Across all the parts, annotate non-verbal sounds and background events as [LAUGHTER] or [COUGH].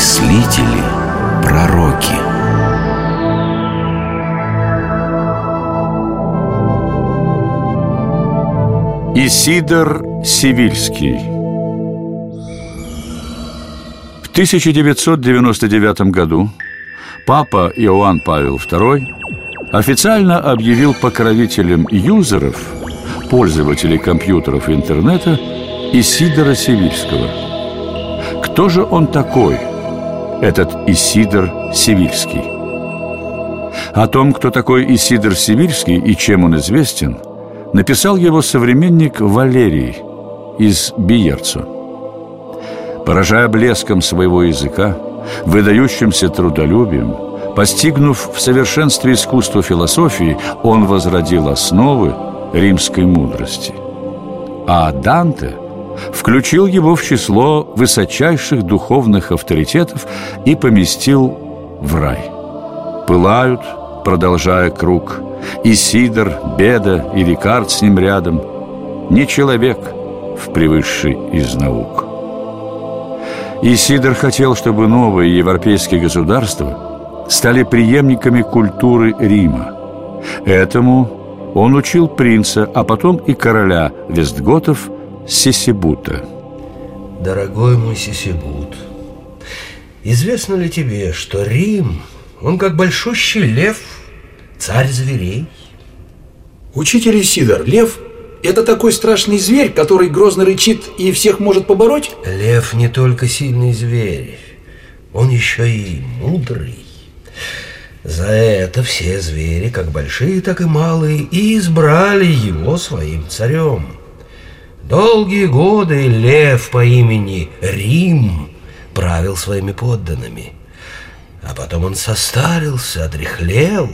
мыслители, пророки. Исидор Сивильский В 1999 году папа Иоанн Павел II официально объявил покровителем юзеров, пользователей компьютеров и интернета, Исидора Сивильского. Кто же он такой, этот Исидор Сивильский? О том, кто такой Исидор Сивильский и чем он известен, написал его современник Валерий из Биерцо. Поражая блеском своего языка, выдающимся трудолюбием, постигнув в совершенстве искусства философии, он возродил основы римской мудрости. А Данте включил его в число высочайших духовных авторитетов и поместил в рай. Пылают, продолжая круг, и Сидор, Беда и Рикард с ним рядом, не человек в превысший из наук. И Сидор хотел, чтобы новые европейские государства стали преемниками культуры Рима. Этому он учил принца, а потом и короля Вестготов Сисибута. Дорогой мой Сисибут, известно ли тебе, что Рим, он как большущий лев, царь зверей? Учитель Исидор, лев – это такой страшный зверь, который грозно рычит и всех может побороть? Лев не только сильный зверь, он еще и мудрый. За это все звери, как большие, так и малые, и избрали его своим царем. Долгие годы лев по имени Рим правил своими подданными. А потом он состарился, отрехлел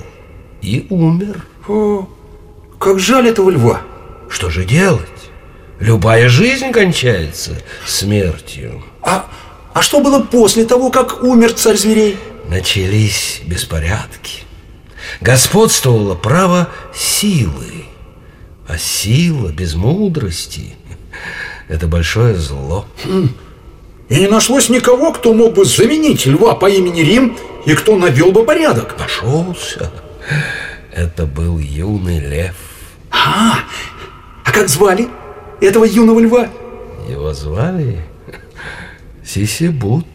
и умер. О, как жаль этого льва. Что же делать? Любая жизнь кончается смертью. А, а что было после того, как умер царь зверей? начались беспорядки. Господствовало право силы, а сила без мудрости – это большое зло. Хм. И не нашлось никого, кто мог бы заменить льва по имени Рим и кто навел бы порядок. Нашелся. Это был юный лев. А, а как звали этого юного льва? Его звали Сисибут.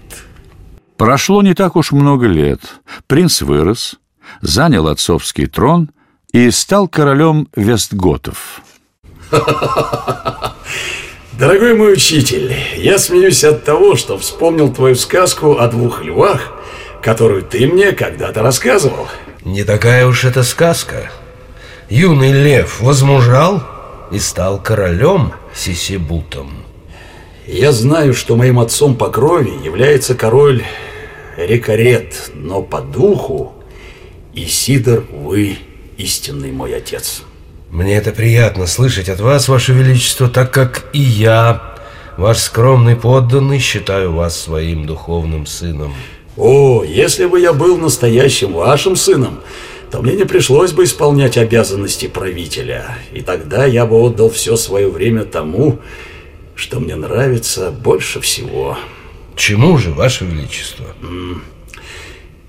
Прошло не так уж много лет. Принц вырос, занял отцовский трон и стал королем Вестготов. [LAUGHS] Дорогой мой учитель, я смеюсь от того, что вспомнил твою сказку о двух львах, которую ты мне когда-то рассказывал. Не такая уж это сказка. Юный лев возмужал и стал королем Сисибутом. Я знаю, что моим отцом по крови является король Рекорет, но по духу Исидор вы истинный мой отец. Мне это приятно слышать от вас, ваше величество, так как и я, ваш скромный подданный, считаю вас своим духовным сыном. О, если бы я был настоящим вашим сыном, то мне не пришлось бы исполнять обязанности правителя, и тогда я бы отдал все свое время тому, что мне нравится больше всего. Чему же, Ваше Величество?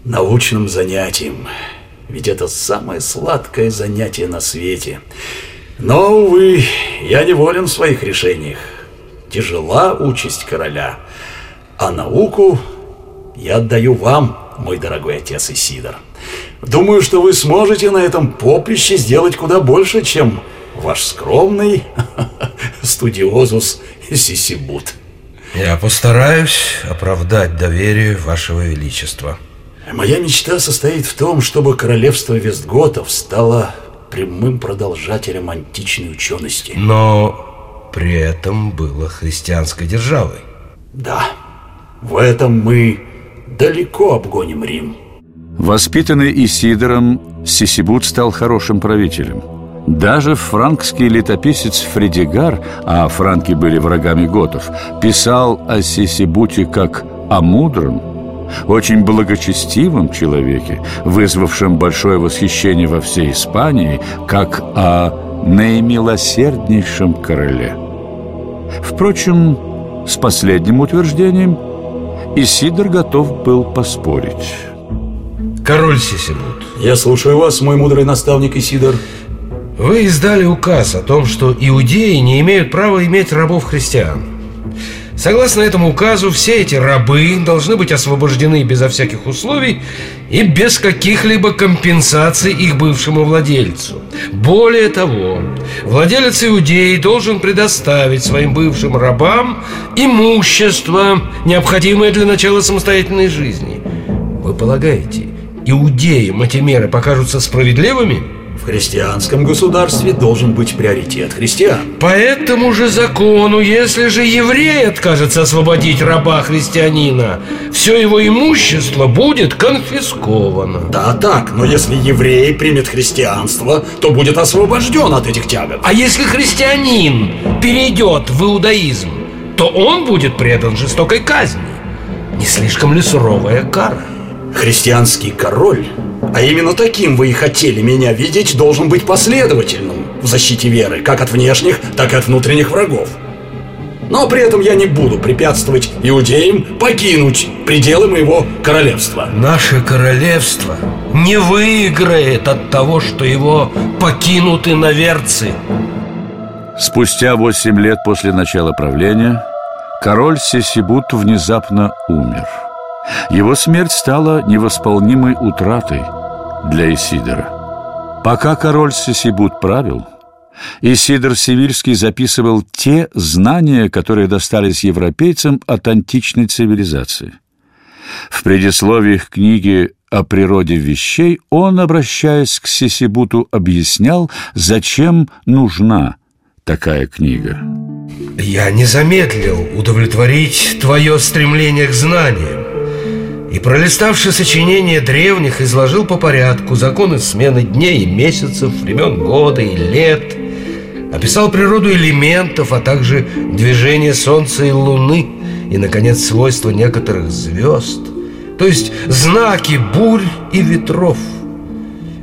Научным занятием. Ведь это самое сладкое занятие на свете. Но, увы, я неволен в своих решениях. Тяжела участь короля. А науку я отдаю вам, мой дорогой отец Исидор. Думаю, что вы сможете на этом поприще сделать куда больше, чем ваш скромный [LAUGHS] студиозус Сисибут. Я постараюсь оправдать доверие Вашего Величества. Моя мечта состоит в том, чтобы королевство Вестготов стало прямым продолжателем античной учености. Но при этом было христианской державой. Да, в этом мы далеко обгоним Рим. Воспитанный Исидором, Сисибут стал хорошим правителем – даже франкский летописец Фредигар, а франки были врагами готов, писал о Сисибуте как о мудром, очень благочестивом человеке, вызвавшем большое восхищение во всей Испании, как о наимилосерднейшем короле. Впрочем, с последним утверждением Исидор готов был поспорить. Король Сисибут, Я слушаю вас, мой мудрый наставник Исидор. вы издали указ о том, что иудеи не имеют права иметь рабов-христиан. Согласно этому указу, все эти рабы должны быть освобождены безо всяких условий и без каких-либо компенсаций их бывшему владельцу. Более того, владелец иудеи должен предоставить своим бывшим рабам имущество, необходимое для начала самостоятельной жизни. Вы полагаете, иудеям эти меры покажутся справедливыми? В христианском государстве должен быть приоритет христиан. По этому же закону, если же еврей откажется освободить раба-христианина, все его имущество будет конфисковано. Да, так, но если еврей примет христианство, то будет освобожден от этих тягот. А если христианин перейдет в иудаизм, то он будет предан жестокой казни. Не слишком ли суровая кара? Христианский король, а именно таким вы и хотели меня видеть, должен быть последовательным в защите веры, как от внешних, так и от внутренних врагов. Но при этом я не буду препятствовать иудеям покинуть пределы моего королевства. Наше королевство не выиграет от того, что его покинут иноверцы. Спустя восемь лет после начала правления король Сесибут внезапно умер. Его смерть стала невосполнимой утратой для Исидора. Пока король Сесибут правил, Исидор Севильский записывал те знания, которые достались европейцам от античной цивилизации. В предисловии к книге о природе вещей он, обращаясь к Сесибуту, объяснял, зачем нужна такая книга. Я не замедлил удовлетворить твое стремление к знаниям И пролиставши сочинения древних, изложил по порядку законы смены дней и месяцев, времен года и лет Описал природу элементов, а также движение Солнца и Луны И, наконец, свойства некоторых звезд То есть знаки бурь и ветров –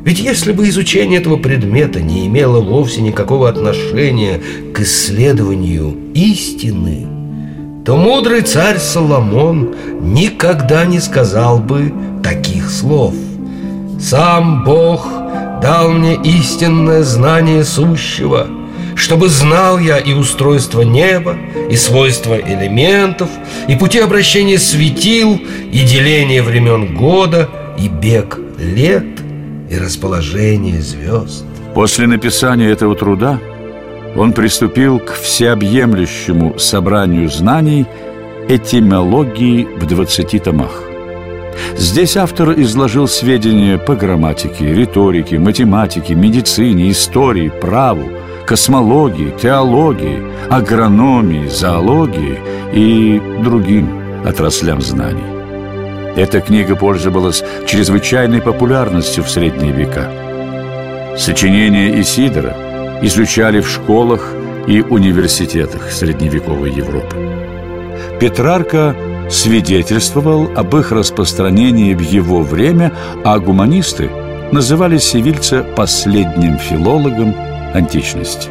ведь если бы изучение этого предмета не имело вовсе никакого отношения к исследованию истины, то мудрый царь Соломон никогда не сказал бы таких слов. «Сам Бог дал мне истинное знание сущего, чтобы знал я и устройство неба, и свойства элементов, и пути обращения светил, и деление времен года, и бег лет» и расположение звезд. После написания этого труда он приступил к всеобъемлющему собранию знаний этимологии в 20 томах. Здесь автор изложил сведения по грамматике, риторике, математике, медицине, истории, праву, космологии, теологии, агрономии, зоологии и другим отраслям знаний. Эта книга пользовалась чрезвычайной популярностью в средние века. Сочинения Исидора изучали в школах и университетах средневековой Европы. Петрарка свидетельствовал об их распространении в его время, а гуманисты называли Севильца последним филологом античности.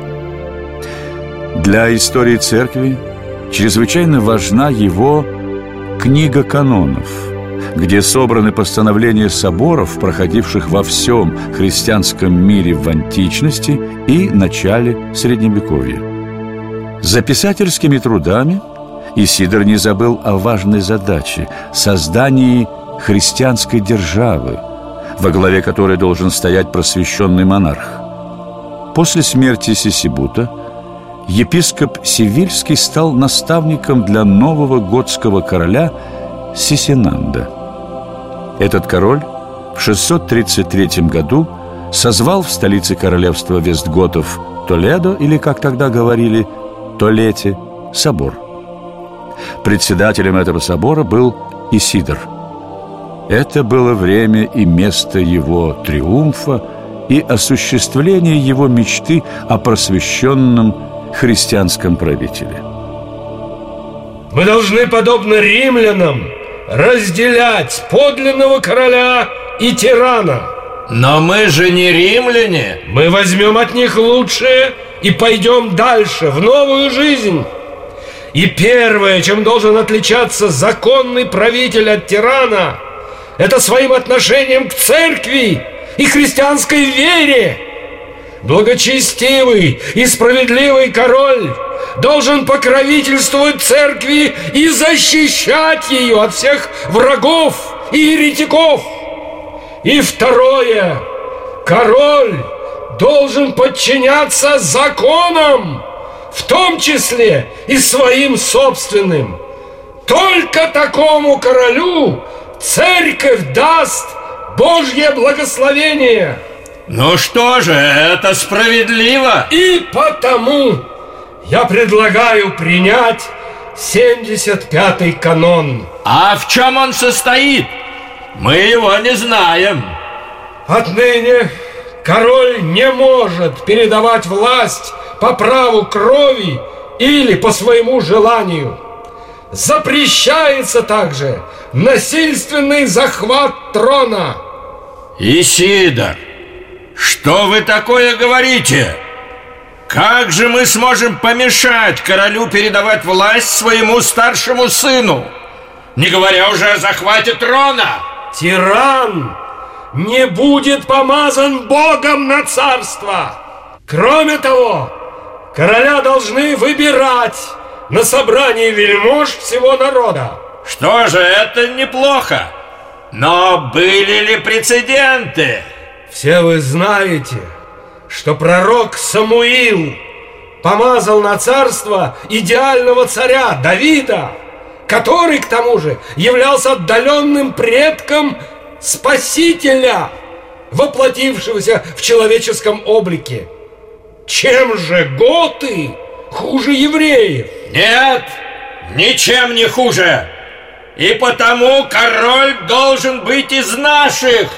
Для истории церкви чрезвычайно важна его «Книга канонов», где собраны постановления соборов, проходивших во всем христианском мире в античности и начале Средневековья. За писательскими трудами Исидор не забыл о важной задаче – создании христианской державы, во главе которой должен стоять просвещенный монарх. После смерти Сисибута епископ Севильский стал наставником для нового готского короля Сисинанда – этот король в 633 году созвал в столице королевства Вестготов Толедо, или, как тогда говорили, Толете, собор. Председателем этого собора был Исидор. Это было время и место его триумфа и осуществления его мечты о просвещенном христианском правителе. Мы должны, подобно римлянам, разделять подлинного короля и тирана. Но мы же не римляне. Мы возьмем от них лучшее и пойдем дальше, в новую жизнь. И первое, чем должен отличаться законный правитель от тирана, это своим отношением к церкви и христианской вере. Благочестивый и справедливый король должен покровительствовать церкви и защищать ее от всех врагов и еретиков. И второе, король должен подчиняться законам, в том числе и своим собственным. Только такому королю церковь даст Божье благословение. Ну что же, это справедливо. И потому я предлагаю принять 75-й канон. А в чем он состоит? Мы его не знаем. Отныне король не может передавать власть по праву крови или по своему желанию. Запрещается также насильственный захват трона. Исидор, что вы такое говорите? Как же мы сможем помешать королю передавать власть своему старшему сыну? Не говоря уже о захвате трона. Тиран не будет помазан Богом на царство. Кроме того, короля должны выбирать на собрании вельмож всего народа. Что же, это неплохо. Но были ли прецеденты? Все вы знаете, что пророк Самуил помазал на царство идеального царя Давида, который, к тому же, являлся отдаленным предком Спасителя, воплотившегося в человеческом облике. Чем же готы хуже евреев? Нет, ничем не хуже. И потому король должен быть из наших,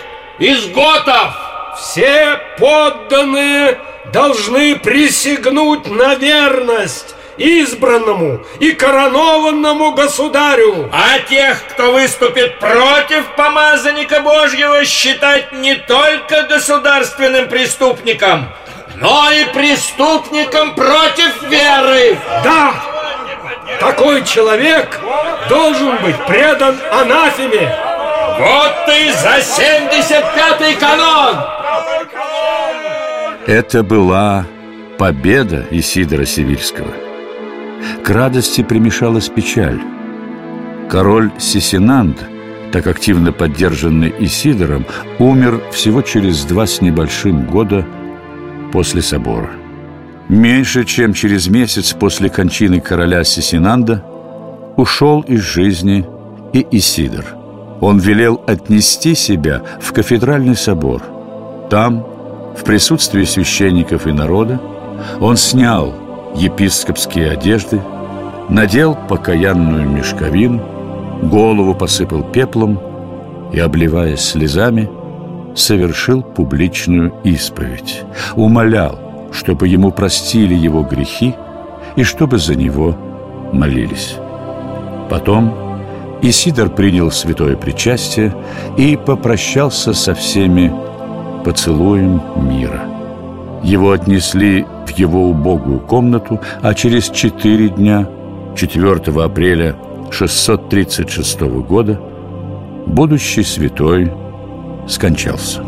из готов. Все подданные должны присягнуть на верность избранному и коронованному государю. А тех, кто выступит против помазанника Божьего, считать не только государственным преступником, но и преступником против веры. Да, такой человек должен быть предан анафеме. Вот ты за 75-й канон! Это была победа Исидора Сивильского. К радости примешалась печаль. Король Сисинанд, так активно поддержанный Исидором, умер всего через два с небольшим года после собора. Меньше чем через месяц после кончины короля Сисинанда ушел из жизни и Исидор. Он велел отнести себя в кафедральный собор. Там, в присутствии священников и народа, он снял епископские одежды, надел покаянную мешковину, голову посыпал пеплом и, обливаясь слезами, совершил публичную исповедь, умолял, чтобы ему простили его грехи и чтобы за него молились. Потом Исидор принял святое причастие и попрощался со всеми поцелуем мира. Его отнесли в его убогую комнату, а через четыре дня, 4 апреля 636 года, будущий святой скончался.